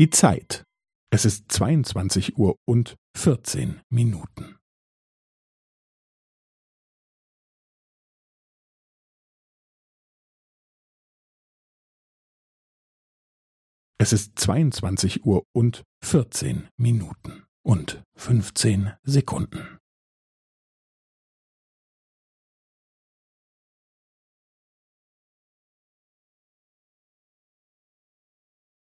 Die Zeit. Es ist 22 Uhr und 14 Minuten. Es ist 22 Uhr und 14 Minuten und 15 Sekunden.